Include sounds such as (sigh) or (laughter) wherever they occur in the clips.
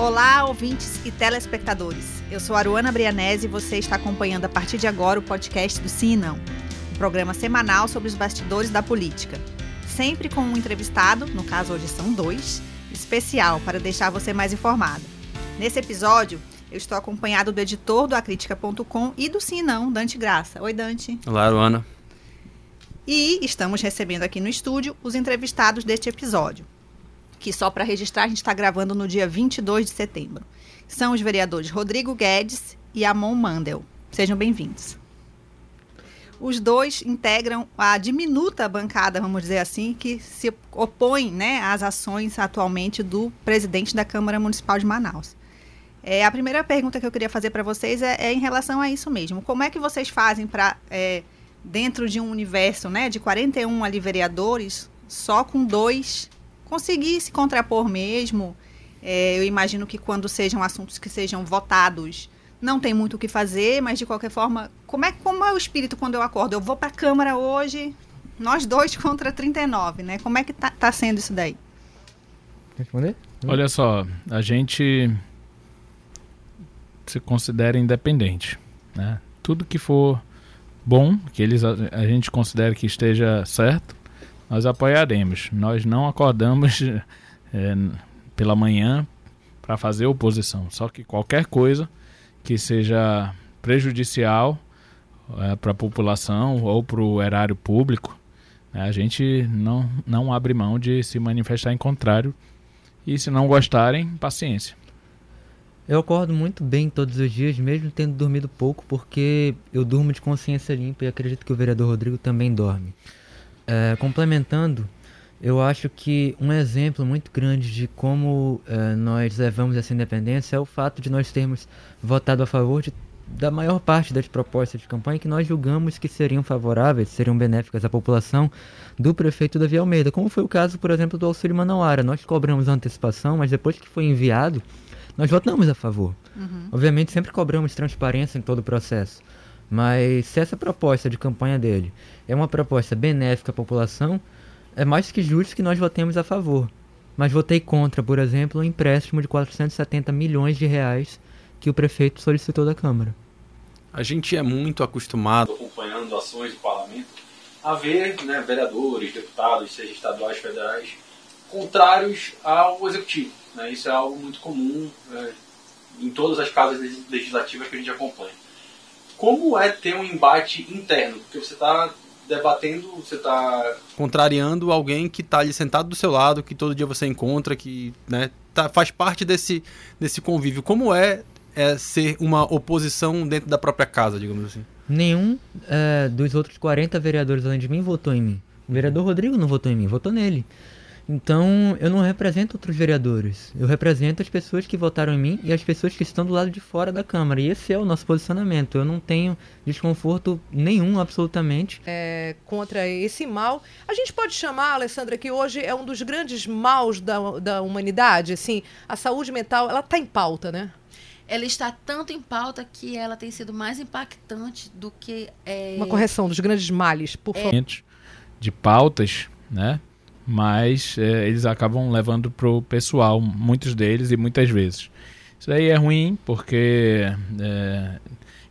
Olá, ouvintes e telespectadores. Eu sou Aruana Brianese e você está acompanhando a partir de agora o podcast do Sim e Não, um programa semanal sobre os bastidores da política. Sempre com um entrevistado, no caso hoje são dois, especial para deixar você mais informado. Nesse episódio, eu estou acompanhado do editor do acritica.com e do Sim e Não, Dante Graça. Oi, Dante. Olá, Aruana. E estamos recebendo aqui no estúdio os entrevistados deste episódio, que só para registrar a gente está gravando no dia 22 de setembro. São os vereadores Rodrigo Guedes e Amon Mandel. Sejam bem-vindos. Os dois integram a diminuta bancada, vamos dizer assim, que se opõe né, às ações atualmente do presidente da Câmara Municipal de Manaus. É, a primeira pergunta que eu queria fazer para vocês é, é, em relação a isso mesmo. Como é que vocês fazem para é, dentro de um universo né, de 41 ali vereadores, só com dois, conseguir se contrapor mesmo. É, eu imagino que quando sejam assuntos que sejam votados, não tem muito o que fazer, mas de qualquer forma, como é, como é o espírito quando eu acordo? Eu vou para a Câmara hoje, nós dois (laughs) contra 39, né? Como é que tá, tá sendo isso daí? Responder? Olha só, a gente se considera independente, né? Tudo que for bom, que eles a, a gente considera que esteja certo, nós apoiaremos. Nós não acordamos (laughs) é, pela manhã para fazer oposição. Só que qualquer coisa que seja prejudicial é, para a população ou para o erário público, né, a gente não, não abre mão de se manifestar em contrário. E se não gostarem, paciência. Eu acordo muito bem todos os dias, mesmo tendo dormido pouco, porque eu durmo de consciência limpa e acredito que o vereador Rodrigo também dorme. É, complementando, eu acho que um exemplo muito grande de como é, nós levamos essa independência é o fato de nós termos votado a favor de, da maior parte das propostas de campanha que nós julgamos que seriam favoráveis, seriam benéficas à população do prefeito Davi Almeida, como foi o caso, por exemplo, do auxílio Manauara. Nós cobramos a antecipação, mas depois que foi enviado, nós votamos a favor. Uhum. Obviamente, sempre cobramos transparência em todo o processo. Mas se essa proposta de campanha dele é uma proposta benéfica à população, é mais que justo que nós votemos a favor. Mas votei contra, por exemplo, o um empréstimo de 470 milhões de reais que o prefeito solicitou da Câmara. A gente é muito acostumado, acompanhando ações do parlamento, a ver né, vereadores, deputados, seja estaduais, federais, contrários ao executivo. Né? Isso é algo muito comum é, em todas as casas legislativas que a gente acompanha. Como é ter um embate interno? Porque você está debatendo, você está contrariando alguém que está ali sentado do seu lado, que todo dia você encontra, que né, tá, faz parte desse, desse convívio. Como é, é ser uma oposição dentro da própria casa, digamos assim? Nenhum é, dos outros 40 vereadores além de mim votou em mim. O vereador Rodrigo não votou em mim, votou nele. Então, eu não represento outros vereadores. Eu represento as pessoas que votaram em mim e as pessoas que estão do lado de fora da Câmara. E esse é o nosso posicionamento. Eu não tenho desconforto nenhum, absolutamente. É, contra esse mal. A gente pode chamar, Alessandra, que hoje é um dos grandes maus da, da humanidade. Assim, a saúde mental, ela está em pauta, né? ela está tanto em pauta que ela tem sido mais impactante do que. É... Uma correção dos grandes males, por favor. É... De pautas, né? Mas é, eles acabam levando pro pessoal, muitos deles e muitas vezes. Isso aí é ruim porque é,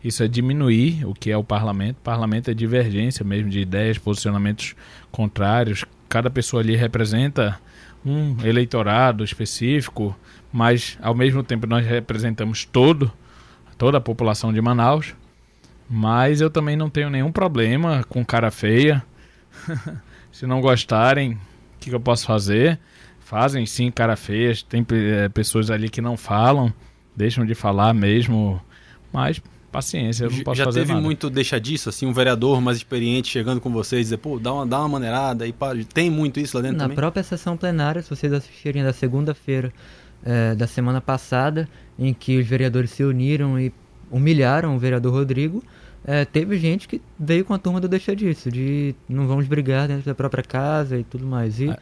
isso é diminuir o que é o parlamento. O parlamento é divergência mesmo de ideias, posicionamentos contrários. Cada pessoa ali representa um eleitorado específico, mas ao mesmo tempo nós representamos todo, toda a população de Manaus. Mas eu também não tenho nenhum problema com cara feia. (laughs) Se não gostarem, que, que eu posso fazer? Fazem sim cara feia, tem é, pessoas ali que não falam, deixam de falar mesmo, mas paciência, eu não posso Já fazer teve nada. muito deixa disso, assim, um vereador mais experiente chegando com vocês e dizer, pô, dá uma, dá uma maneirada e pá, tem muito isso lá dentro Na também? própria sessão plenária, se vocês assistirem da segunda-feira é, da semana passada, em que os vereadores se uniram e humilharam o vereador Rodrigo, é, teve gente que veio com a turma do deixa disso, de não vamos brigar dentro da própria casa e tudo mais. E é.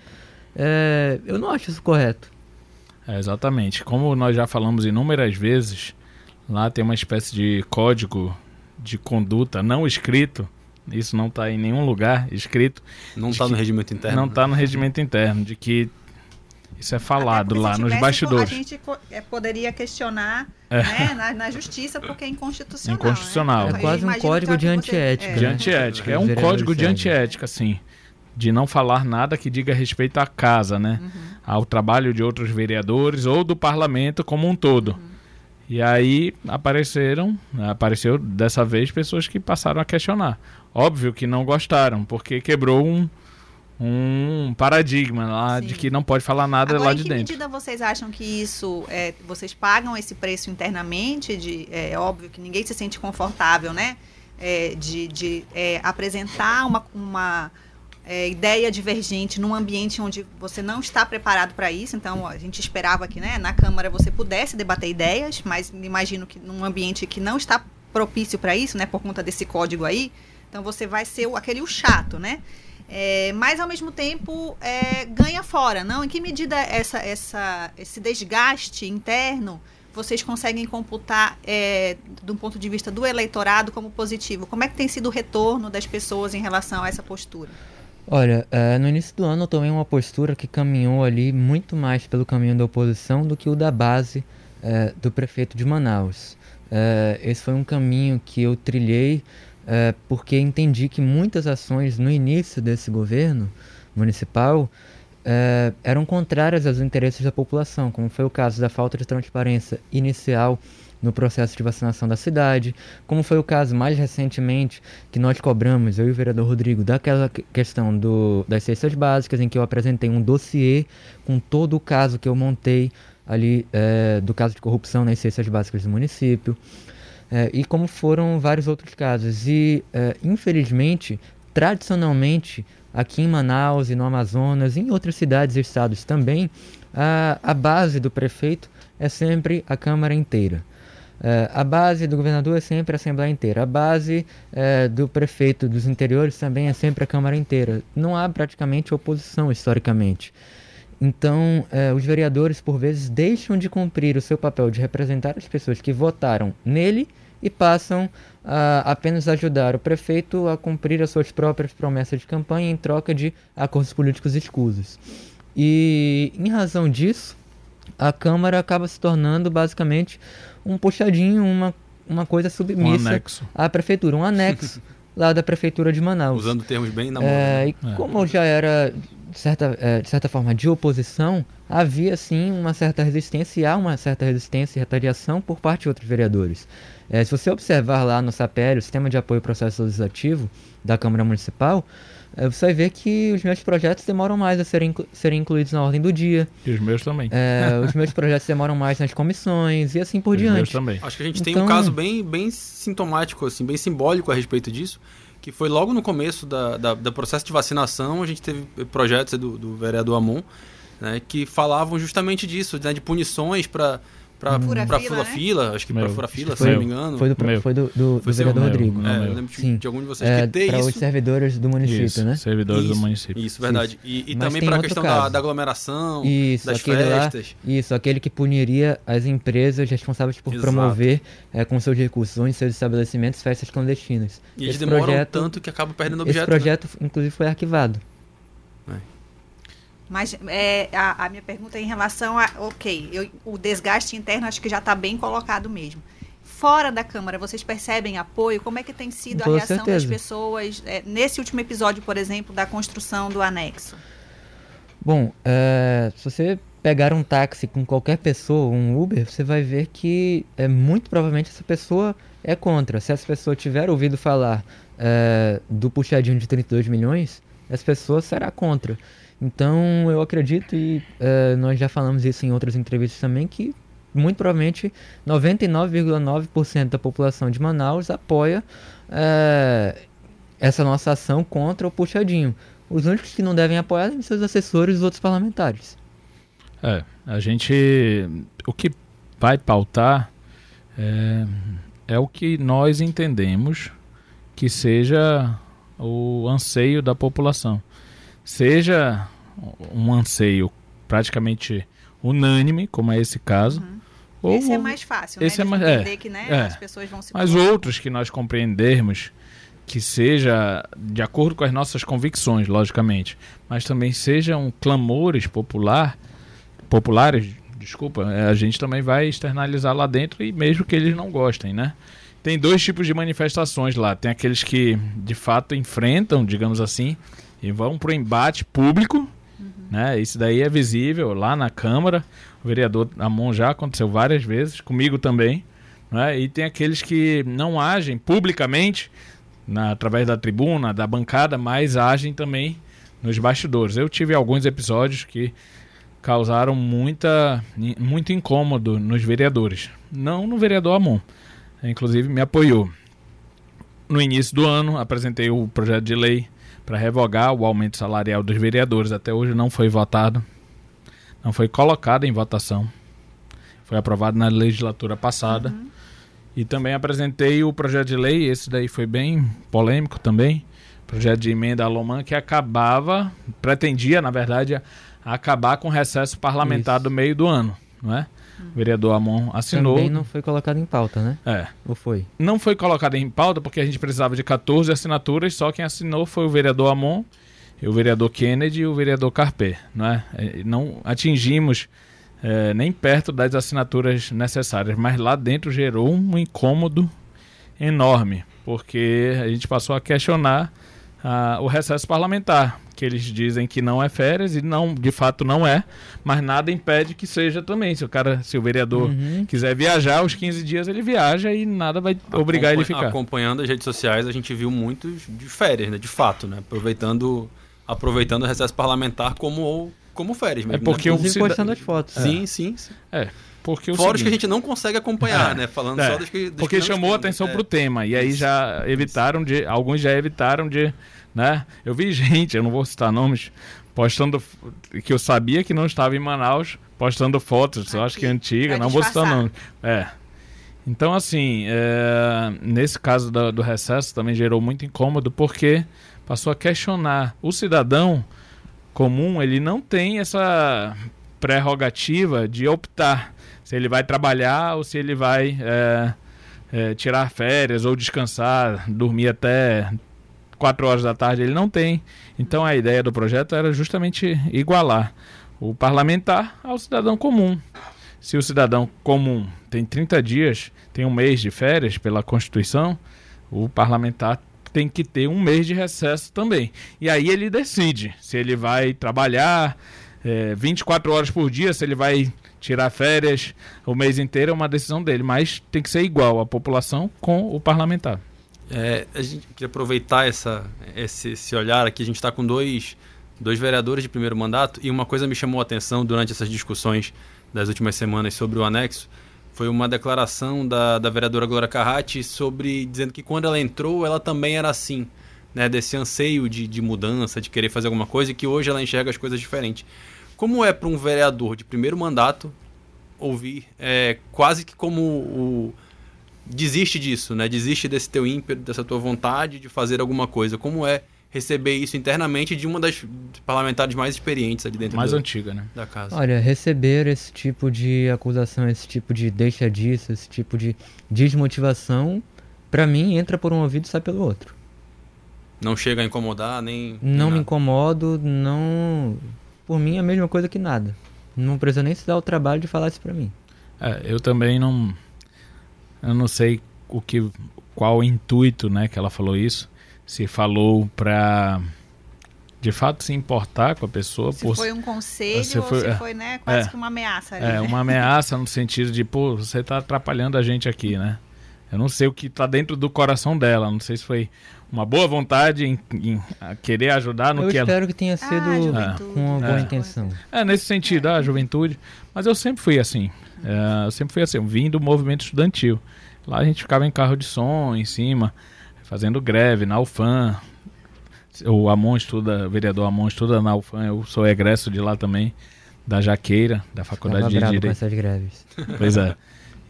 É, eu não acho isso correto. É, exatamente. Como nós já falamos inúmeras vezes, lá tem uma espécie de código de conduta não escrito. Isso não está em nenhum lugar escrito. Não está no regimento interno. Não está no regimento interno. De que Isso é falado lá nos bastidores. A gente é, poderia questionar É. né, na, na justiça porque é inconstitucional. Inconstitucional. Né? É quase um código de que você- antiética, é. De né? antiética. É um código de antiética, sim. De não falar nada que diga respeito à casa, né? Uhum. Ao trabalho de outros vereadores ou do parlamento como um todo. Uhum. E aí apareceram, apareceu dessa vez pessoas que passaram a questionar. Óbvio que não gostaram, porque quebrou um, um paradigma lá de Sim. que não pode falar nada Agora, lá em de que dentro. medida vocês acham que isso, é, vocês pagam esse preço internamente? De, é óbvio que ninguém se sente confortável, né? É, de de é, apresentar uma, uma é, ideia divergente num ambiente onde você não está preparado para isso. Então, a gente esperava que né, na Câmara você pudesse debater ideias, mas imagino que num ambiente que não está propício para isso, né? Por conta desse código aí, então você vai ser o- aquele o chato, né? É, mas ao mesmo tempo é, ganha fora, não? Em que medida essa, essa, esse desgaste interno vocês conseguem computar é, um ponto de vista do eleitorado como positivo? Como é que tem sido o retorno das pessoas em relação a essa postura? Olha, eh, no início do ano eu tomei uma postura que caminhou ali muito mais pelo caminho da oposição do que o da base eh, do prefeito de Manaus. Eh, esse foi um caminho que eu trilhei eh, porque entendi que muitas ações no início desse governo municipal eh, eram contrárias aos interesses da população, como foi o caso da falta de transparência inicial no processo de vacinação da cidade, como foi o caso mais recentemente que nós cobramos, eu e o vereador Rodrigo, daquela que- questão do, das cestas básicas, em que eu apresentei um dossiê com todo o caso que eu montei ali eh, do caso de corrupção nas cestas básicas do município, eh, e como foram vários outros casos. E, eh, infelizmente, tradicionalmente, aqui em Manaus e no Amazonas, e em outras cidades e estados também, a, a base do prefeito é sempre a Câmara inteira. Eh, a base do governador é sempre a Assembleia inteira. A base eh, do prefeito dos interiores também é sempre a Câmara inteira. Não há praticamente oposição historicamente. Então, eh, os vereadores, por vezes, deixam de cumprir o seu papel de representar as pessoas que votaram nele e passam a apenas ajudar o prefeito a cumprir as suas próprias promessas de campanha em troca de acordos políticos escusos. E, em razão disso, a Câmara acaba se tornando basicamente um puxadinho, uma, uma coisa Um submissa anexo. à prefeitura, um anexo (laughs) lá da prefeitura de Manaus. Usando termos bem na moda. É, né? e É. como eu já era, de certa, é, de certa forma, de oposição, havia sim uma certa resistência e há uma certa resistência e retaliação por parte de outros vereadores. É, se você observar lá no SAPEL, o Sistema de Apoio ao Processo Legislativo da Câmara Municipal, é, você vai ver que os meus projetos demoram mais a serem, inclu- serem incluídos na ordem do dia, E os meus também. é, (laughs) os meus projetos demoram mais nas comissões e assim por os meus diante. também. Acho que a gente tem Então- um caso bem, bem sintomático, assim, bem simbólico a respeito disso, que foi logo no começo da, da- do processo de vacinação, a gente teve projetos do, do vereador Amon, né, que falavam justamente disso, né, de punições para para Fura-fila, fila, né? fila, acho que Meu. fura-fila, se Foi- não me engano. Foi do, Meu. foi do, do, Foi do vereador Meu. Rodrigo. Não, É, meu. eu lembro de, Sim. de algum de vocês É, para isso. os servidores do município, Isso, né? servidores do Isso. município. Isso, verdade. E, e também para a questão da, da aglomeração, Isso, das aquele lá, festas. isso, aquele que puniria as empresas responsáveis por Exato. promover eh, com seus recursos ou em seus estabelecimentos festas clandestinas. E eles esse demoram projeto, tanto que acaba perdendo Esse objeto. né? projeto, inclusive, foi arquivado. Mas é, a, a minha pergunta é em relação a, ok, eu- o desgaste interno acho que já está bem colocado mesmo. Fora da Câmara, vocês percebem apoio? Como é que tem sido a reação das certeza. pessoas é, nesse último episódio, por exemplo, da construção do anexo? Bom, eh, se você pegar um táxi com qualquer pessoa, um Uber, você vai ver que é muito provavelmente essa pessoa é contra. Se essa pessoa tiver ouvido falar eh, do puxadinho de 32 milhões, essa pessoa será contra. Então eu acredito, e eh, nós já falamos isso em outras entrevistas também, que muito provavelmente 99,9% da população de Manaus apoia eh, essa nossa ação contra o puxadinho. Os únicos que não devem apoiar são seus assessores e os outros parlamentares. É, a gente. O que vai pautar é, é o que nós entendemos que seja o anseio da população. Seja um anseio praticamente unânime, como é esse caso. ou- esse é mais fácil, esse né? é mais- é, que né, é. as pessoas vão se Mas outros que nós compreendermos que seja de acordo com as nossas convicções, logicamente, mas também seja um clamores popular, populares, desculpa, é, a gente também vai externalizar lá dentro e mesmo que eles não gostem, né? Tem dois tipos de manifestações lá. Tem aqueles que de fato enfrentam, digamos assim, e vão para o embate público, né? Isso daí é visível lá na Câmara. O vereador Amon já aconteceu várias vezes, comigo também. Né? E tem aqueles que não agem publicamente, na, através da tribuna, da bancada, mas agem também nos bastidores. Eu tive alguns episódios que causaram muita, muito incômodo nos vereadores. Não no vereador Amon. Inclusive me apoiou. No início do ano, apresentei o projeto de lei para revogar o aumento salarial dos vereadores. Até hoje não foi votado, não foi colocado em votação. Foi aprovado na legislatura passada. Uhum. E também apresentei o projeto de lei, esse daí foi bem polêmico também, projeto de emenda Alomã que acabava, pretendia, na verdade, acabar com o recesso parlamentar Isso. do meio do ano, não é? O vereador Amon assinou. Também não foi colocado em pauta, né? É. Ou foi? Não foi colocado em pauta porque a gente precisava de 14 assinaturas, só quem assinou foi o vereador Amon, o vereador Kennedy e o vereador Carpé, não é? é não atingimos é, nem perto das assinaturas necessárias, mas lá dentro gerou um incômodo enorme, porque a gente passou a questionar uh, o recesso parlamentar que eles dizem que não é férias e não, de fato não é, mas nada impede que seja também. Se o cara, se o vereador uhum. quiser viajar, os 15 dias ele viaja e nada vai obrigar ele a ficar. Acompanhando as redes sociais, a gente viu muitos de férias, né, de fato, né, aproveitando aproveitando o recesso parlamentar como como férias mesmo. É porque né? o cida... postando as fotos. Sim, é. sim, sim. É. Porque Fora os que a gente não consegue acompanhar, é, né? Falando é, só dos que. Dos porque que chamou atenção é. para o tema. E aí já evitaram de. Alguns já evitaram de né? Eu vi gente, eu não vou citar nomes, postando que eu sabia que não estava em Manaus, postando fotos, Aqui, eu acho que é antiga, não vou citar nomes. É. Então, assim, é, nesse caso do, do recesso também gerou muito incômodo, porque passou a questionar. O cidadão comum, ele não tem essa prerrogativa de optar se ele vai trabalhar ou se ele vai é, é, tirar férias ou descansar, dormir até 4 horas da tarde ele não tem. Então a ideia do projeto era justamente igualar o parlamentar ao cidadão comum. Se o cidadão comum tem 30 dias, tem um mês de férias pela Constituição, o parlamentar tem que ter um mês de recesso também. E aí ele decide se ele vai trabalhar é, 24 horas por dia, se ele vai tirar férias o mês inteiro, é uma decisão dele. Mas tem que ser igual a população com o parlamentar. É, a gente queria aproveitar essa, esse, esse olhar aqui. A gente está com dois, dois vereadores de primeiro mandato e uma coisa me chamou a atenção durante essas discussões das últimas semanas sobre o anexo foi uma declaração da, da vereadora Glória Carratti sobre dizendo que quando ela entrou ela também era assim, né, desse anseio de, de mudança, de querer fazer alguma coisa e que hoje ela enxerga as coisas diferentes. Como é para um vereador de primeiro mandato ouvir é, quase que como o desiste disso, né? Desiste desse teu ímpeto, dessa tua vontade de fazer alguma coisa. Como é receber isso internamente de uma das parlamentares mais experientes ali dentro mais do, antiga, né? da casa? Olha, receber esse tipo de acusação, esse tipo de deixa disso, esse tipo de desmotivação, para mim entra por um ouvido e sai pelo outro. Não chega a incomodar nem Não nem me incomodo, não por mim é a mesma coisa que nada. Não precisa nem se dar o trabalho de falar isso para mim. É, eu também não eu não sei o que, qual o intuito, né, que ela falou isso. Se falou para de fato se importar com a pessoa. Se por, foi um conselho se ou foi, se foi, né, quase é, que uma ameaça. Ali, é, né? uma ameaça no sentido de, pô, você está atrapalhando a gente aqui, né? Eu não sei o que está dentro do coração dela. Não sei se foi uma boa vontade em, em querer ajudar no eu que ela... Eu espero que tenha ah, sido ah, com uma boa é. intenção. É, nesse sentido, a juventude. Mas eu sempre fui assim. É, eu sempre fui assim, eu vim do movimento estudantil. Lá a gente ficava em carro de som, em cima, fazendo greve na UFAM. O Amon estuda, o vereador Amon estuda na UFAM, eu sou egresso de lá também, da Jaqueira, da Faculdade de Direito. Com essas greves. Pois é.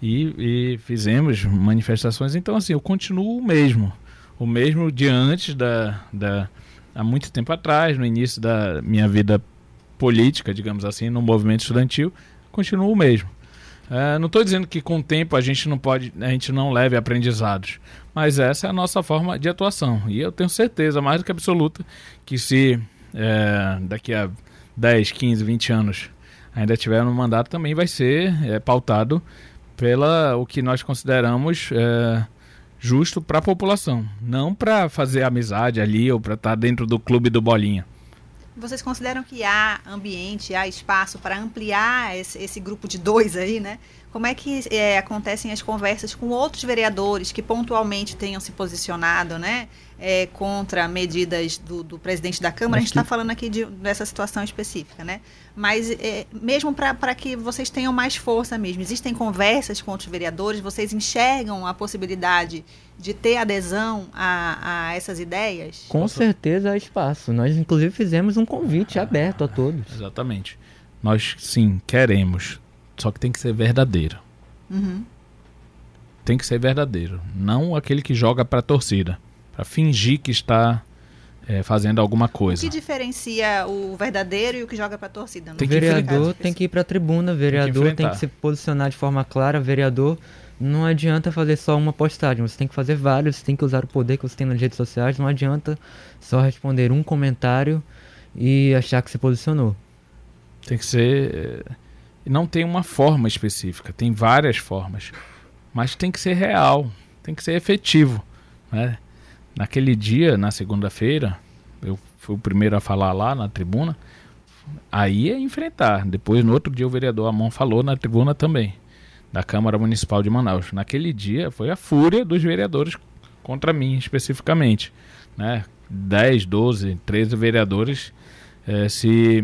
E, e, fizemos manifestações, então assim, eu continuo o mesmo. O mesmo de antes da, da. há muito tempo atrás, no início da minha vida política, digamos assim, no movimento estudantil, continuo o mesmo. É, não estou dizendo que com o tempo a gente não pode, a gente não leve aprendizados, mas essa é a nossa forma de atuação. E eu tenho certeza, mais do que absoluta, que se é, daqui a 10, 15, 20 anos ainda tiver no mandato, também vai ser é, pautado pela o que nós consideramos é, justo para a população, não para fazer amizade ali ou para estar tá dentro do clube do bolinha. Vocês consideram que há ambiente, há espaço para ampliar esse, esse, grupo de dois aí, né? Como é que é, acontecem as conversas com outros vereadores que pontualmente tenham se posicionado, né? É, contra medidas do, do, presidente da Câmara, a gente está falando aqui de, dessa situação específica, né? Mas é, mesmo para que vocês tenham mais força mesmo, existem conversas com outros vereadores, vocês enxergam a possibilidade de ter adesão a, a essas ideias? Com certeza há espaço. Nós, inclusive, fizemos um convite aberto a todos. Exatamente. Nós, sim, queremos, só que tem que ser verdadeiro. Uhum. Tem que ser verdadeiro, não aquele que joga para a torcida para fingir que está é, fazendo alguma coisa. O que diferencia o verdadeiro e o que joga para a torcida? o vereador tem que ir para a tribuna, vereador tem que, tem que, se posicionar de forma clara, vereador não adianta fazer só uma postagem, você tem que fazer vários, você tem que usar o poder que você tem nas redes sociais, não adianta só responder um comentário e achar que se posicionou. Tem que ser. Eh, não tem uma forma específica, tem várias formas. Mas tem que ser real, tem que ser efetivo. Né? Naquele dia, na segunda-feira, eu fui o primeiro a falar lá na tribuna. Aí é enfrentar. Depois, no outro dia, o vereador Amon falou na tribuna também, da Câmara Municipal de Manaus. Naquele dia foi a fúria dos vereadores contra mim, especificamente. Né? 10, 12, 13 vereadores eh, se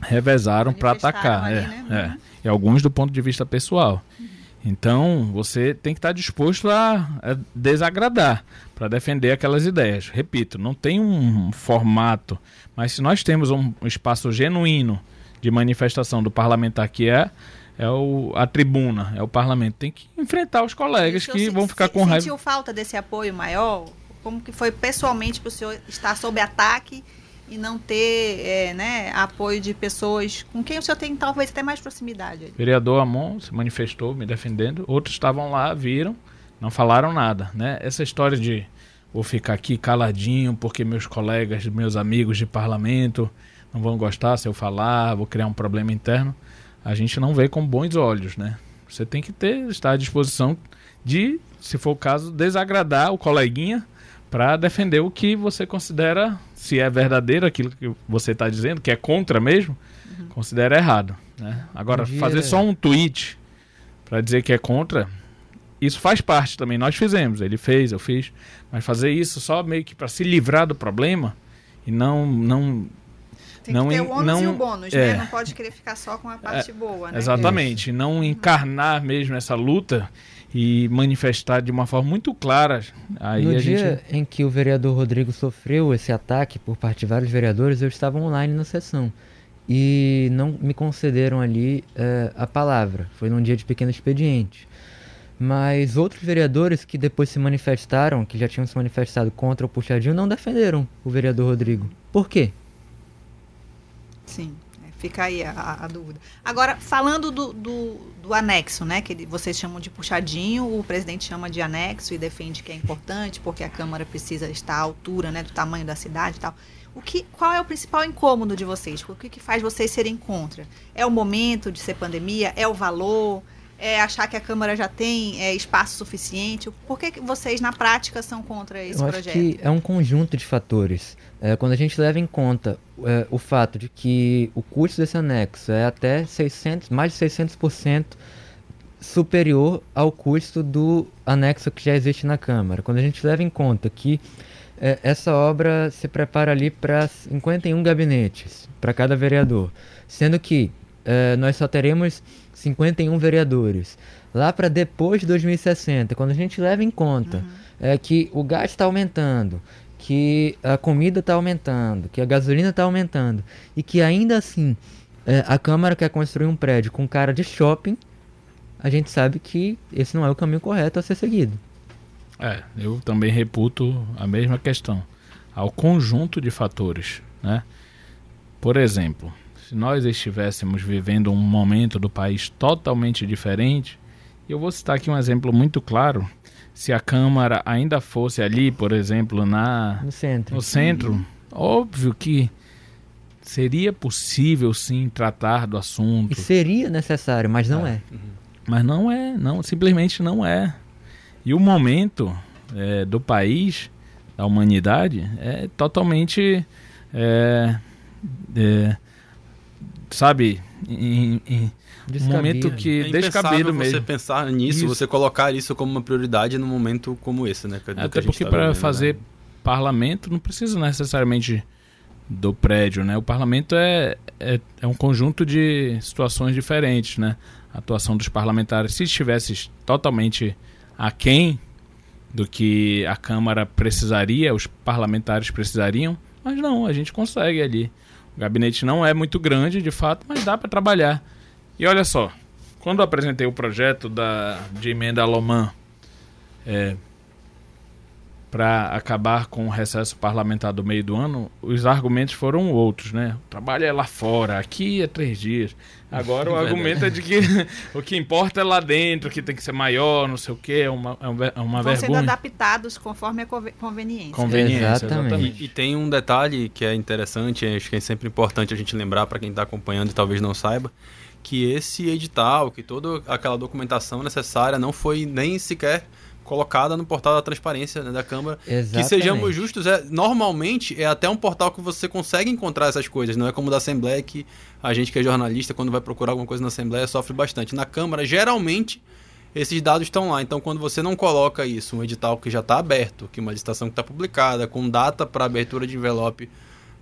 revezaram para atacar. Ali, é, né? é. E alguns do ponto de vista pessoal. Uhum. Então, você tem que estar disposto a, a desagradar para defender aquelas ideias. Repito, não tem um formato, mas se nós temos um, espaço genuíno de manifestação do parlamentar que é é o, a tribuna, é o parlamento, tem que enfrentar os colegas que vão ficar com raiva. Sentiu falta desse apoio maior? Como que foi pessoalmente para o senhor estar sob ataque e não ter é, né, apoio de pessoas com quem o senhor tem talvez até mais proximidade. O vereador Amon se manifestou me defendendo, outros estavam lá, viram, não falaram nada. Né? Essa história de vou ficar aqui caladinho porque meus colegas, meus amigos de parlamento não vão gostar se eu falar, vou criar um problema interno, a gente não vê com bons olhos. Né? Você tem que ter, estar à disposição de, se for o caso, desagradar o coleguinha para defender o que você considera se é verdadeiro aquilo que você está dizendo, que é contra mesmo, uhum. considera errado. Né? Agora, fazer só um tweet para dizer que é contra, isso faz parte também. Nós fizemos, ele fez, eu fiz, mas fazer isso só meio que para se livrar do problema e não não tem não que ter o ônus não, e o bônus, né? é, né? Não pode querer ficar só com a parte é, boa, né? Exatamente. Isso. Não encarnar mesmo essa luta e manifestar de uma forma muito clara. Aí no a dia gente... em que o vereador Rodrigo sofreu esse ataque por parte de vários vereadores, eu estava online na sessão e não me concederam ali uh, a palavra. Foi num dia de pequeno expediente. Mas outros vereadores que depois se manifestaram, que já tinham se manifestado contra o puxadinho, não defenderam o vereador Rodrigo. Por quê? Sim. Fica aí a, a dúvida. Agora, falando do, do, do, anexo, né? Que vocês chamam de puxadinho, o presidente chama de anexo e defende que é importante, porque a Câmara precisa estar à altura né, do tamanho da cidade e tal. O que, qual é o principal incômodo de vocês? O que, que faz vocês serem contra? É o momento de ser pandemia? É o valor? É, achar que a Câmara já tem é, espaço suficiente? Por que vocês, na prática, são contra esse Eu projeto? Acho que é um conjunto de fatores. É, quando a gente leva em conta é, o fato de que o custo desse anexo é até 600, mais de 600% superior ao custo do anexo que já existe na Câmara. Quando a gente leva em conta que é, essa obra se prepara ali para 51 gabinetes para cada vereador, sendo que é, nós só teremos 51 vereadores. Lá para depois de 2060, quando a gente leva em conta uhum. é, que o gás está aumentando, que a comida está aumentando, que a gasolina está aumentando e que ainda assim é, a Câmara quer construir um prédio com cara de shopping, a gente sabe que esse não é o caminho correto a ser seguido. É, eu também reputo a mesma questão. Ao conjunto de fatores, né? Por exemplo, se nós estivéssemos vivendo um momento do país totalmente diferente, eu vou citar aqui um exemplo muito claro. Se a Câmara ainda fosse ali, por exemplo, na no centro, no centro óbvio que seria possível sim tratar do E assunto, seria necessário, mas não é. mas não é, não, simplesmente não é. E o momento é, do país, da humanidade, é totalmente, é, é, sabe, em, em- um momento que É descabido impensável você mesmo. pensar nisso, Isso. você colocar isso como uma prioridade num momento como esse, né? do que Até porque tá para vivendo, fazer né? parlamento não precisa necessariamente do prédio, né? O parlamento é, é, é um conjunto de situações diferentes, né? A atuação dos parlamentares, se estivesse totalmente aquém do que a Câmara precisaria, os parlamentares precisariam, mas não, a gente consegue ali. O gabinete não é muito grande, de fato, mas dá para trabalhar. E olha só, quando apresentei o projeto da, de emenda Loman é, para acabar com o recesso parlamentar do meio do ano, os argumentos foram outros, né? O trabalho é lá fora, aqui é três dias. Agora (laughs) o Verdade. argumento é de que (laughs) o que importa é lá dentro, que tem que ser maior, não sei o quê, é uma, é um ver- é uma Vão sendo vergonha. adaptados conforme a conve- conveniência. Conveniência, Exatamente. exatamente. E, e tem um detalhe que é interessante, acho que é sempre importante a gente lembrar para quem está acompanhando e talvez não saiba, que esse edital, que toda aquela documentação necessária não foi nem sequer colocada no portal da transparência né, da Câmara. Que Exatamente. sejamos justos, é, normalmente é até um portal que você consegue encontrar essas coisas, não é como da Assembleia que a gente que é jornalista, quando vai procurar alguma coisa na Assembleia, sofre bastante. Na Câmara, geralmente, esses dados estão lá. Então, quando você não coloca isso, um edital que já está aberto, que uma licitação que está publicada, com data para abertura de envelope,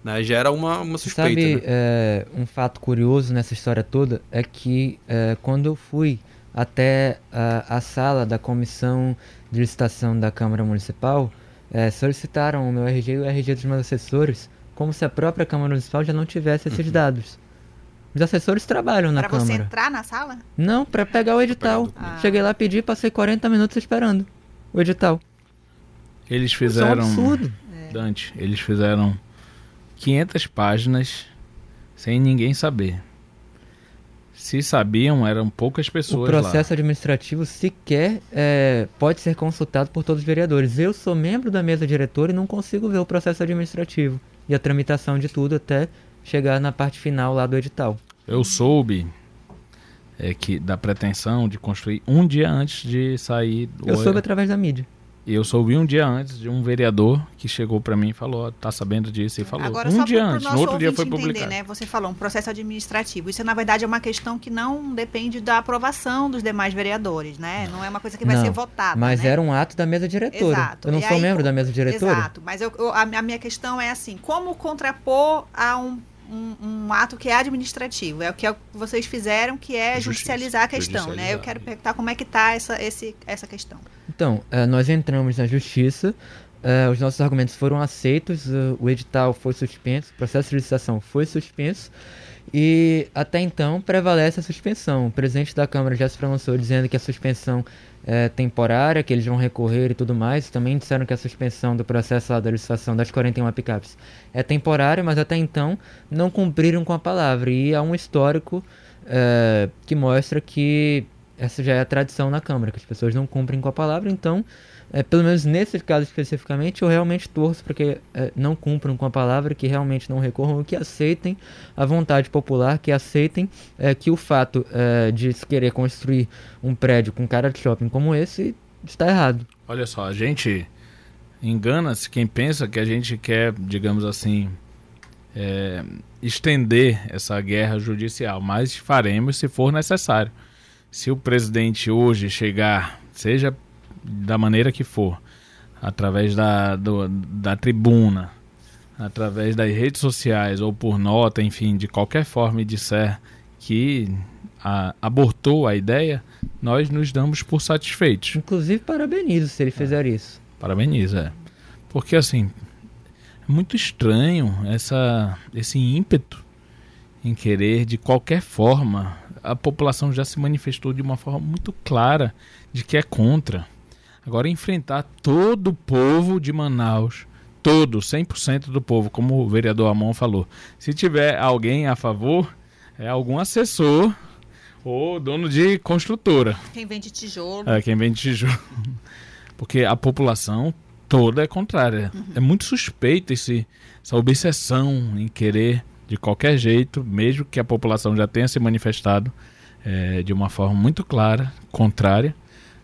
né, gera uma, uma suspeita. Sabe, né? é, um fato curioso nessa história toda é que é, quando eu fui até a, a sala da comissão de licitação da Câmara Municipal, é, solicitaram o meu RG e o RG dos meus assessores, como se a própria Câmara Municipal já não tivesse esses Uhum. dados. Os assessores trabalham na Para você Câmara. entrar na sala? Não, para pegar o edital. documento. Cheguei lá, pedi, passei 40 minutos esperando o edital. Eles Isso é um fizeram. absurdo. Dante, eles fizeram 500 páginas sem ninguém saber. Se sabiam, eram poucas O pessoas processo lá. administrativo sequer é, pode ser consultado por todos os vereadores. Eu sou membro da mesa diretora e não consigo ver o processo administrativo e a tramitação de tudo até chegar na parte final lá do edital. Eu soube é, que da pretensão de construir um dia antes de sair. Eu o- soube através da mídia. Eu soube um dia antes de um vereador que chegou para mim e falou: tá sabendo disso? E falou. Agora, um só dia para o antes, nosso no outro dia foi ouvinte entender, publicado. né? Você falou um processo administrativo. Isso, na verdade, é uma questão que não depende da aprovação dos demais vereadores, né? Não é uma coisa que vai Não, ser votada, Mas né? era um ato da mesa diretora. Exato. Eu não E sou aí, membro da mesa diretora. Exato, mas eu- eu- a, a minha questão é assim, como contrapor a um, um, um ato que é administrativo? É o que é o que vocês fizeram, que é Justiça. judicializar a questão, né? Eu quero perguntar como é que está essa, esse, essa questão. Então, eh, nós entramos na justiça, eh, os nossos argumentos foram aceitos, eh, o edital foi suspenso, o processo de licitação foi suspenso e até então prevalece a suspensão. O presidente da Câmara já se pronunciou dizendo que a suspensão é temporária, que eles vão recorrer e tudo mais. Também disseram que a suspensão do processo da licitação das 41 picapes é temporária, mas até então não cumpriram com a palavra. E há um histórico eh, que mostra que essa já é a tradição na Câmara, que as pessoas não cumprem com a palavra, então, é, pelo menos nesse caso especificamente, eu realmente torço para que é, não cumpram com a palavra, que realmente não recorram, que aceitem a vontade popular, que aceitem é, que o fato é, de se querer construir um prédio com cara de shopping como esse está errado. Olha só, a gente engana-se quem pensa que a gente quer, digamos assim, é, estender essa guerra judicial, mas faremos se for necessário. Se o presidente hoje chegar, seja da maneira que for, através da, do- da tribuna, através das redes sociais ou por nota, enfim, de qualquer forma e disser que a- abortou a ideia, nós nos damos por satisfeitos. Inclusive, parabenizo se ele fizer isso. Parabenizo, é. Porque assim, é muito estranho essa, esse ímpeto em querer, de qualquer forma, a população já se manifestou de uma forma muito clara de que é contra. Agora, enfrentar todo o povo de Manaus, todo, 100% do povo, como o vereador Amon falou. Se tiver alguém a favor, é algum assessor ou dono de construtora. Quem vende tijolo. É, quem vende tijolo. Porque a população toda é contrária. É muito suspeito esse, essa obsessão em querer, de qualquer jeito, mesmo que a população já tenha se manifestado é, de uma forma muito clara, contrária,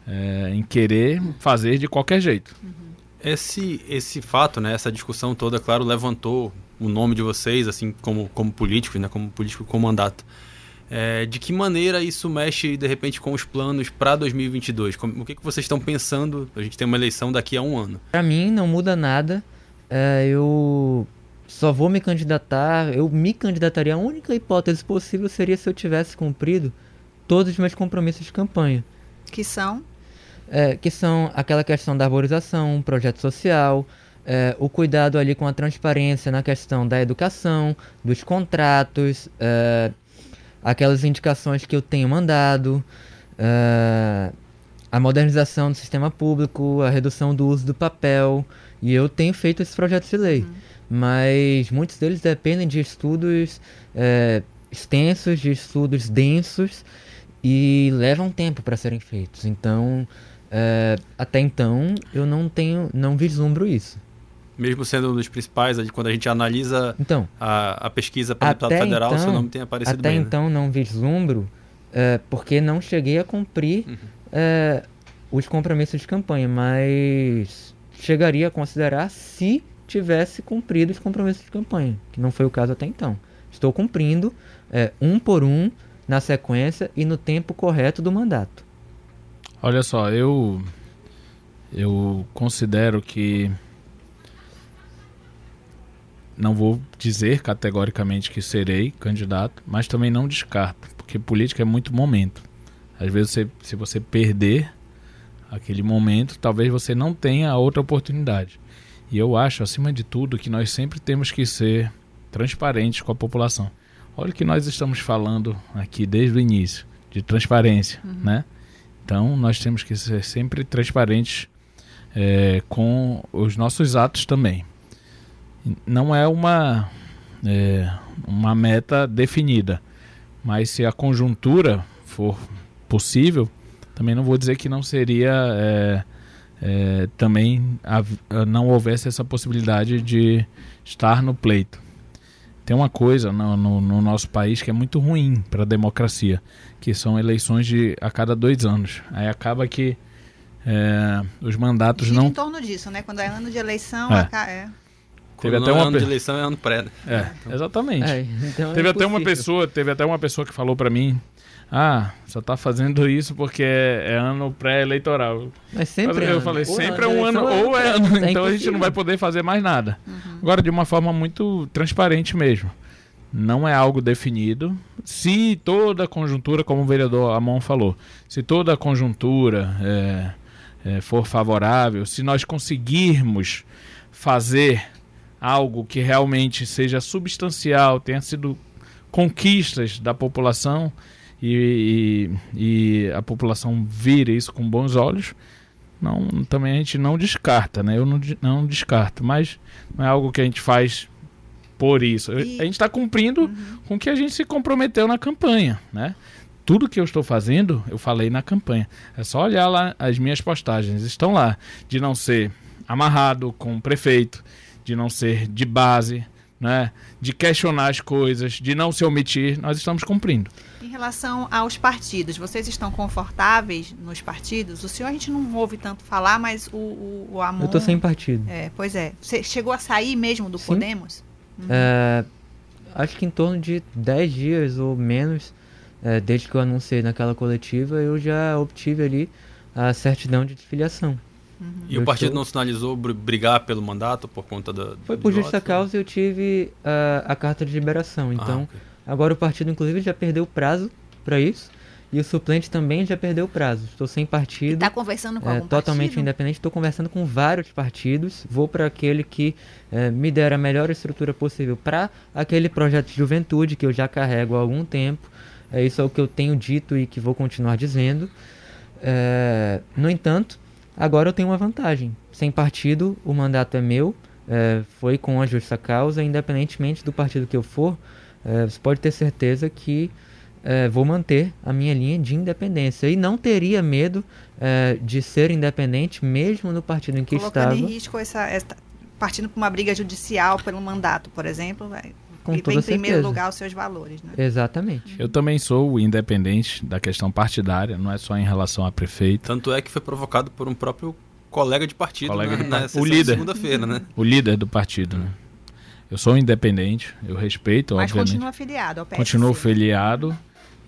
é, em querer fazer de qualquer jeito. Esse, esse fato, né, essa discussão toda, claro, levantou o nome de vocês, assim, como, como políticos, né, como político com mandato. É, de que maneira isso mexe, de repente, com os planos para 2022? Como, o que, que vocês estão pensando? A gente tem uma eleição daqui a um ano. Para mim, não muda nada. É, eu só vou me candidatar. Eu me candidataria. A única hipótese possível seria se eu tivesse cumprido todos os meus compromissos de campanha. Que são? É, que são aquela questão da arborização, projeto social, é, o cuidado ali com a transparência na questão da educação, dos contratos, é, aquelas indicações que eu tenho mandado, é, a modernização do sistema público, a redução do uso do papel, e eu tenho feito esses projetos de lei. Uhum. Mas muitos deles dependem de estudos é, extensos, de estudos densos, e levam tempo para serem feitos. Então, é, até então, eu não tenho, não vislumbro isso. Mesmo sendo um dos principais, quando a gente analisa então, a, a pesquisa para o deputado federal, então, seu nome tem aparecido até bem. Até então, né? não vislumbro, é, porque não cheguei a cumprir uhum. é, os compromissos de campanha, mas chegaria a considerar se tivesse cumprido os compromissos de campanha, que não foi o caso até então. Estou cumprindo é, um por um na sequência e no tempo correto do mandato. Olha só, eu eu considero que não vou dizer categoricamente que serei candidato, mas também não descarto, porque política é muito momento. Às vezes, você, se você perder aquele momento, talvez você não tenha outra oportunidade. E eu acho, acima de tudo, que nós sempre temos que ser transparentes com a população. Olha o que nós estamos falando aqui desde o início, de transparência, uhum. né? Então, nós temos que ser sempre transparentes é, com os nossos atos também. Não é uma, é, uma meta definida, mas se a conjuntura for possível, também não vou dizer que não seria é, é, também a, a não houvesse essa possibilidade de estar no pleito. Tem uma coisa no, no, no nosso país que é muito ruim para a democracia, que são eleições de a cada dois anos. Aí acaba que é, os mandatos Gira não. em torno disso, né? Quando é ano de eleição, é. é. Teve até uma é ano de eleição é ano pré. Né? É, exatamente. É, então teve é até uma pessoa, teve até uma pessoa que falou para mim, ah, só tá fazendo isso porque é, é ano pré-eleitoral. Mas sempre Eu ano. falei, ou sempre é um ano, ou é ano, então a gente não vai poder fazer mais nada. Uhum. Agora, de uma forma muito transparente mesmo. Não é algo definido. Se toda a conjuntura, como o vereador Amon falou, se toda a conjuntura é, é, for favorável, se nós conseguirmos fazer algo que realmente seja substancial, tenha sido conquistas da população, e, e, e, a população vira isso com bons olhos, não, também a gente não descarta, né? Eu não, não descarto, mas não é algo que a gente faz por isso. E... A gente está cumprindo uhum. com o que a gente se comprometeu na campanha, né? Tudo que eu estou fazendo, eu falei na campanha. É só olhar lá as minhas postagens, estão lá, de não ser amarrado com o prefeito, de não ser de base, né? De questionar as coisas, de não se omitir, nós estamos cumprindo. Em relação aos partidos, vocês estão confortáveis nos partidos? O senhor a gente não ouve tanto falar, mas o, o, o Amon... Eu tô sem partido. É, pois é. Você chegou a sair mesmo do Sim. Podemos? Uhum. É, acho que em torno de 10 dias ou menos, é, desde que eu anunciei naquela coletiva, eu já obtive ali a certidão de filiação. Uhum. E eu o partido estou... não sinalizou brigar pelo mandato por conta da. Foi por justa causa eu tive uh, a carta de liberação. Então, ah, okay. agora o partido, inclusive, já perdeu o prazo para isso. E o suplente também já perdeu o prazo. Estou sem partido. Está conversando com é, algum Totalmente partido? independente. Estou conversando com vários partidos. Vou para aquele que é, me der a melhor estrutura possível para aquele projeto de juventude que eu já carrego há algum tempo. É, isso é o que eu tenho dito e que vou continuar dizendo. É, no entanto, Agora eu tenho uma vantagem. Sem partido, o mandato é meu, é, foi com a justa causa, independentemente do partido que eu for, é, você pode ter certeza que é, vou manter a minha linha de independência. E não teria medo é, de ser independente, mesmo no partido em que Colocando estava. em risco essa, essa partindo para uma briga judicial pelo mandato, por exemplo, vai com e toda vem em certeza. primeiro lugar os seus valores, né? Exatamente. Eu também sou independente da questão partidária, não é só em relação a prefeito. Tanto é que foi provocado por um próprio colega de partido Colega né, O de líder. segunda-feira, né? O líder do partido, né? Eu sou independente, eu respeito, Mas obviamente. continua afiliado ao PSC. Continuo filiado.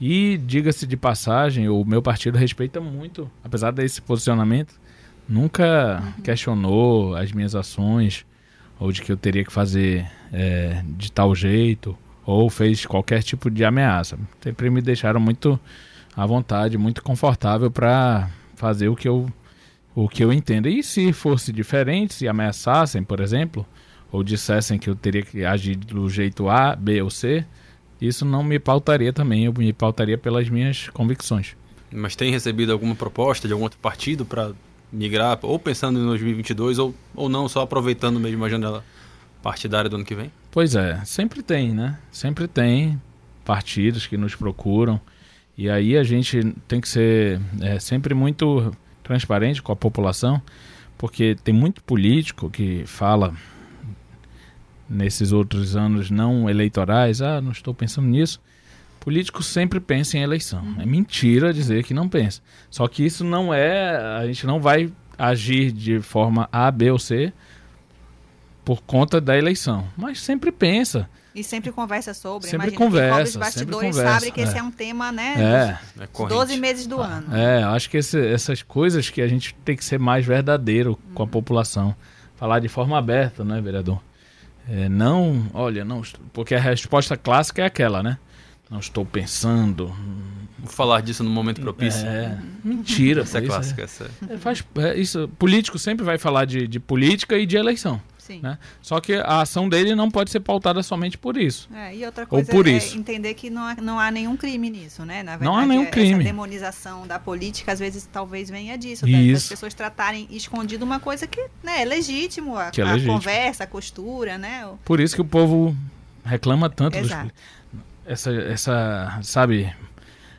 E, diga-se de passagem, o meu partido respeita muito, apesar desse posicionamento, nunca questionou as minhas ações, ou de que eu teria que fazer é, de tal jeito, ou fez qualquer tipo de ameaça. Sempre me deixaram muito à vontade, muito confortável para fazer o que eu o que eu entendo. E se fosse diferente, se ameaçassem, por exemplo, ou dissessem que eu teria que agir do jeito A, B ou C, isso não me pautaria também, eu me pautaria pelas minhas convicções. Mas tem recebido alguma proposta de algum outro partido para migrar, ou pensando em 2022, ou, ou não, só aproveitando mesmo a janela partidária do ano que vem? Pois é, sempre tem, né? Sempre tem partidos que nos procuram e aí a gente tem que ser é, sempre muito transparente com a população, porque tem muito político que fala nesses outros anos não eleitorais, ah, não estou pensando nisso. Político sempre pensa em eleição. É mentira dizer que não pensa. Só que isso não é, a gente não vai agir de forma A, B ou C por conta da eleição, mas sempre pensa. E sempre conversa sobre. Sempre Imagina, conversa, os sempre bastidores conversa, sabe que esse é. é um tema, né? É. É dos corrente. 12 meses do ano. É, acho que esse- essas coisas que a gente tem que ser mais verdadeiro com a população. Falar de forma aberta, né, vereador? É, não, olha, não, porque a resposta clássica é aquela, né? Não estou pensando. Vou falar disso no momento propício. É, mentira. Essa é isso clássica. Essa é. É, faz, é, isso, político sempre vai falar de, de política e de eleição. Sim. Né? Só que a ação dele não pode ser pautada somente por isso. É, e outra Ou coisa por é isso. entender que não há, não há nenhum crime nisso, né? Na verdade, Não há nenhum essa crime. demonização da política, às vezes, talvez venha disso. Das Isso. pessoas tratarem escondido uma coisa que né, é legítimo. A, Que é a legítimo. conversa, a costura, né? Por isso que o povo reclama tanto dos, Exato. Essa, essa, sabe,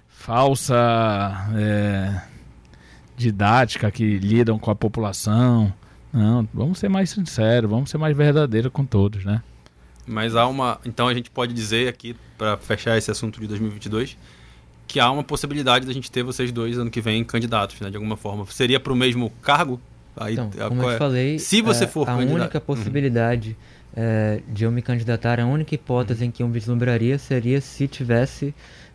falsa é, didática que lidam com a população. Não, vamos ser mais sinceros, vamos ser mais verdadeiros com todos, né? Mas há uma. Então a gente pode dizer aqui, para fechar esse assunto de 2022, que há uma possibilidade da gente ter vocês dois ano que vem candidatos, né? De alguma forma. Seria para o mesmo cargo? Aí, Então, como eu é? te falei, Se você é, for a candidato- única Uhum. É, de eu me candidatar, a única hipótese em que eu vislumbraria seria se tivesse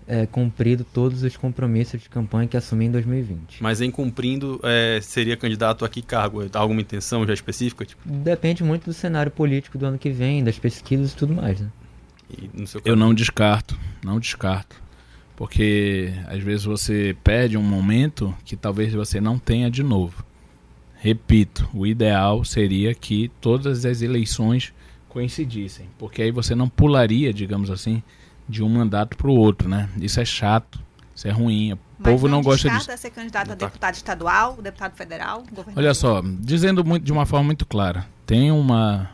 é, cumprido todos os compromissos de campanha que assumi em 2020. Mas em cumprindo, é, seria candidato a que cargo? Há alguma intenção já específica? Tipo, Depende muito do cenário político do ano que vem, das pesquisas e tudo mais, né? e no seu Eu não descarto, não descarto. Porque às vezes você perde um momento que talvez você não tenha de novo. Repito, o ideal seria que todas as eleições coincidissem, porque aí você não pularia, digamos assim, de um mandato para o outro, né? Isso é chato, isso é ruim, o Mas povo não, gosta disso. descarta ser candidato a deputado estadual, deputado federal, governador. Olha só, dizendo muito, de uma forma muito clara, tem uma,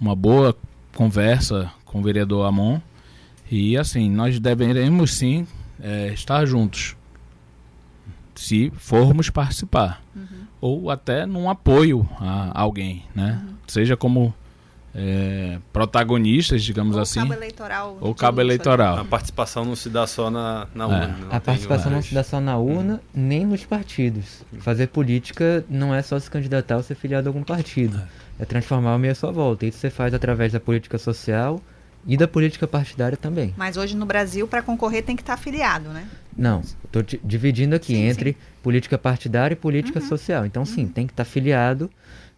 uma boa conversa com o vereador Amon e assim, nós deveremos sim eh, estar juntos, se formos participar, ou até num apoio a alguém, né? Seja como eh, protagonistas, digamos Ou assim, cabo eleitoral. ou de cabo eleitoral. A participação não se dá só na, na É. urna. não A participação não se dá só na urna, nem nos partidos. Fazer política não é só se candidatar ou ser filiado a algum partido. É transformar o meio à sua volta. Isso você faz através da política social e da política partidária também. Mas hoje no Brasil, para concorrer, tem que estar afiliado, né? Não, estou dividindo aqui Sim, entre política partidária e política social. Então, sim, tem que estar filiado,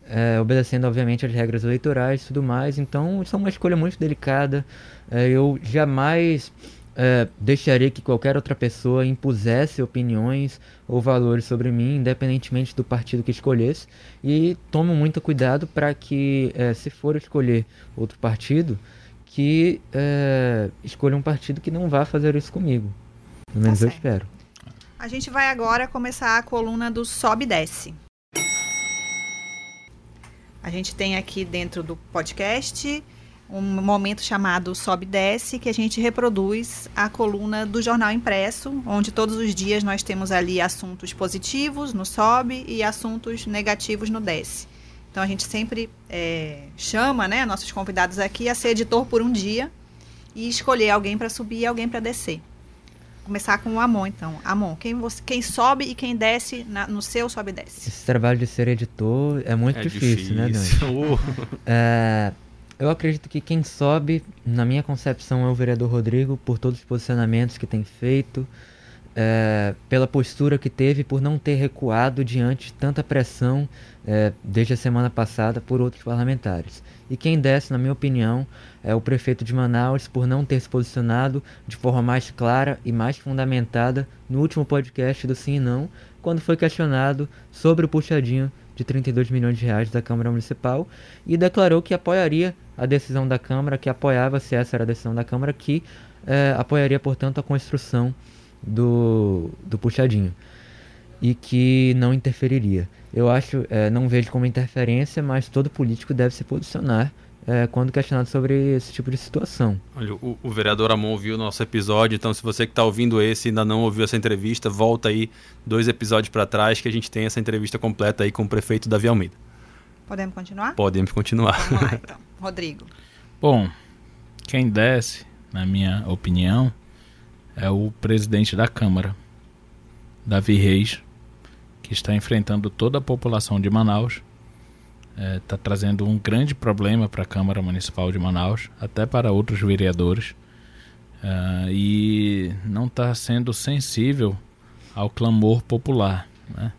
é, obedecendo, obviamente, as regras eleitorais e tudo mais. Então, isso é uma escolha muito delicada. É, eu jamais é, deixaria que qualquer outra pessoa impusesse opiniões ou valores sobre mim, independentemente do partido que escolhesse. E tomo muito cuidado para que, é, se for escolher outro partido, que é, escolha um partido que não vá fazer isso comigo. Pelo menos eu certo. espero. A gente vai agora começar a coluna do Sobe e Desce. A gente tem aqui dentro do podcast um momento chamado Sobe e Desce, que a gente reproduz a coluna do jornal impresso, onde todos os dias nós temos ali assuntos positivos no Sobe e assuntos negativos no Desce. Então a gente sempre é, chama né, nossos convidados aqui a ser editor por um dia e escolher alguém para subir e alguém para descer. Começar com o Amon, então. Amon, quem, você, quem sobe e quem desce na- no seu sobe e desce. Esse trabalho de ser editor é muito É difícil, né, Dante? (laughs) Uh, É, eu acredito que quem sobe, na minha concepção, é o vereador Rodrigo, por todos os posicionamentos que tem feito, é, pela postura que teve, por não ter recuado diante de tanta pressão é, desde a semana passada por outros parlamentares. E quem desce, na minha opinião, é o prefeito de Manaus, por não ter se posicionado de forma mais clara e mais fundamentada no último podcast do Sim e Não, quando foi questionado sobre o puxadinho de 32 milhões de reais da Câmara Municipal e declarou que apoiaria a decisão da Câmara, que apoiava, se essa era a decisão da Câmara, que eh, apoiaria, portanto, a construção do, do puxadinho e que não interferiria. Eu acho, eh, não vejo como interferência, mas todo político deve se posicionar eh, quando questionado sobre esse tipo de situação. olha, o, o vereador Amon ouviu o nosso episódio, então se você que está ouvindo esse e ainda não ouviu essa entrevista, volta aí dois episódios para trás que a gente tem essa entrevista completa aí com o prefeito Davi Almeida. Podemos continuar? Podemos continuar. Vamos lá, então. Rodrigo. Bom, quem desce, na minha opinião, é o presidente da Câmara, Davi Reis, que está enfrentando toda a população de Manaus. Está trazendo um grande problema para a Câmara Municipal de Manaus, até para outros vereadores. Ah, e não está sendo sensível ao clamor popular. Né?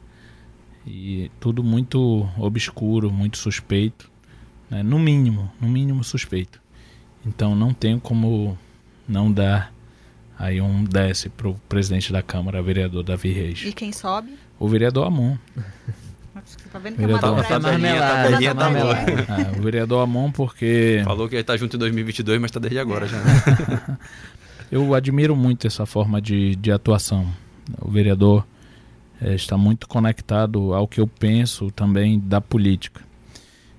E tudo muito obscuro, muito suspeito né? no mínimo, no mínimo suspeito. Então não tem como não dar aí um desce pro presidente da Câmara, vereador Davi Reis. E quem sobe? O vereador Amon. Você tá vendo que é Vereador. marmelada, tabelinha tá marmelada. Ah, o vereador Amon porque Falou que ele tá junto em 2022, mas tá desde agora já. (laughs) eu admiro muito essa forma de, de atuação. O vereador eh, está muito conectado ao que eu penso também da política.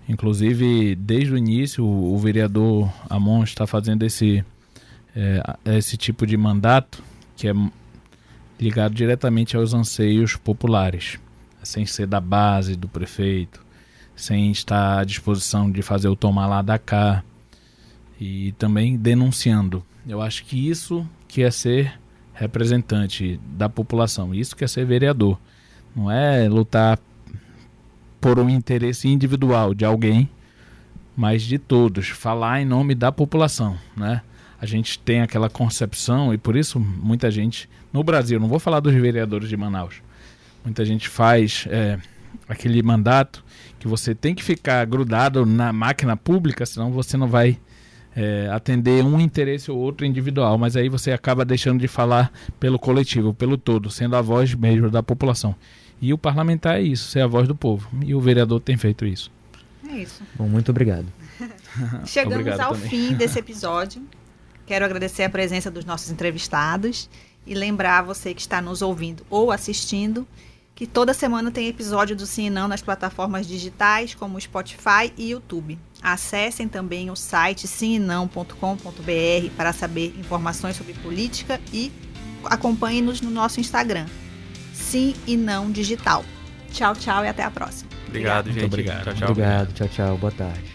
Inclusive, desde o início, o, o vereador Amon está fazendo esse, eh, esse tipo de mandato que é ligado diretamente aos anseios populares, sem ser da base do prefeito, sem estar à disposição de fazer o tomar lá da cá e também denunciando. Eu acho que isso que é ser representante da população, isso que é ser vereador. Não é lutar por um interesse individual de alguém, mas de todos, falar em nome da população, né? A gente tem aquela concepção e por isso muita gente no Brasil, não vou falar dos vereadores de Manaus, muita gente faz é, aquele mandato que você tem que ficar grudado na máquina pública, senão você não vai é, atender um interesse ou outro individual, mas aí você acaba deixando de falar pelo coletivo, pelo todo, sendo a voz mesmo da população. E o parlamentar é isso, ser a voz do povo. E o vereador tem feito isso. É isso. Bom, muito obrigado. (laughs) (laughs) Chegamos Obrigado ao também. fim desse episódio. Quero agradecer a presença dos nossos entrevistados e lembrar você que está nos ouvindo ou assistindo que toda semana tem episódio do Sim e Não nas plataformas digitais como Spotify e YouTube. Acessem também o site siminão.com.br para saber informações sobre política e acompanhem-nos no nosso Instagram. Sim e Não Digital. Tchau, tchau e até a próxima. Obrigado, Muito gente. obrigado. Tchau, tchau. Obrigado, tchau, tchau, boa tarde.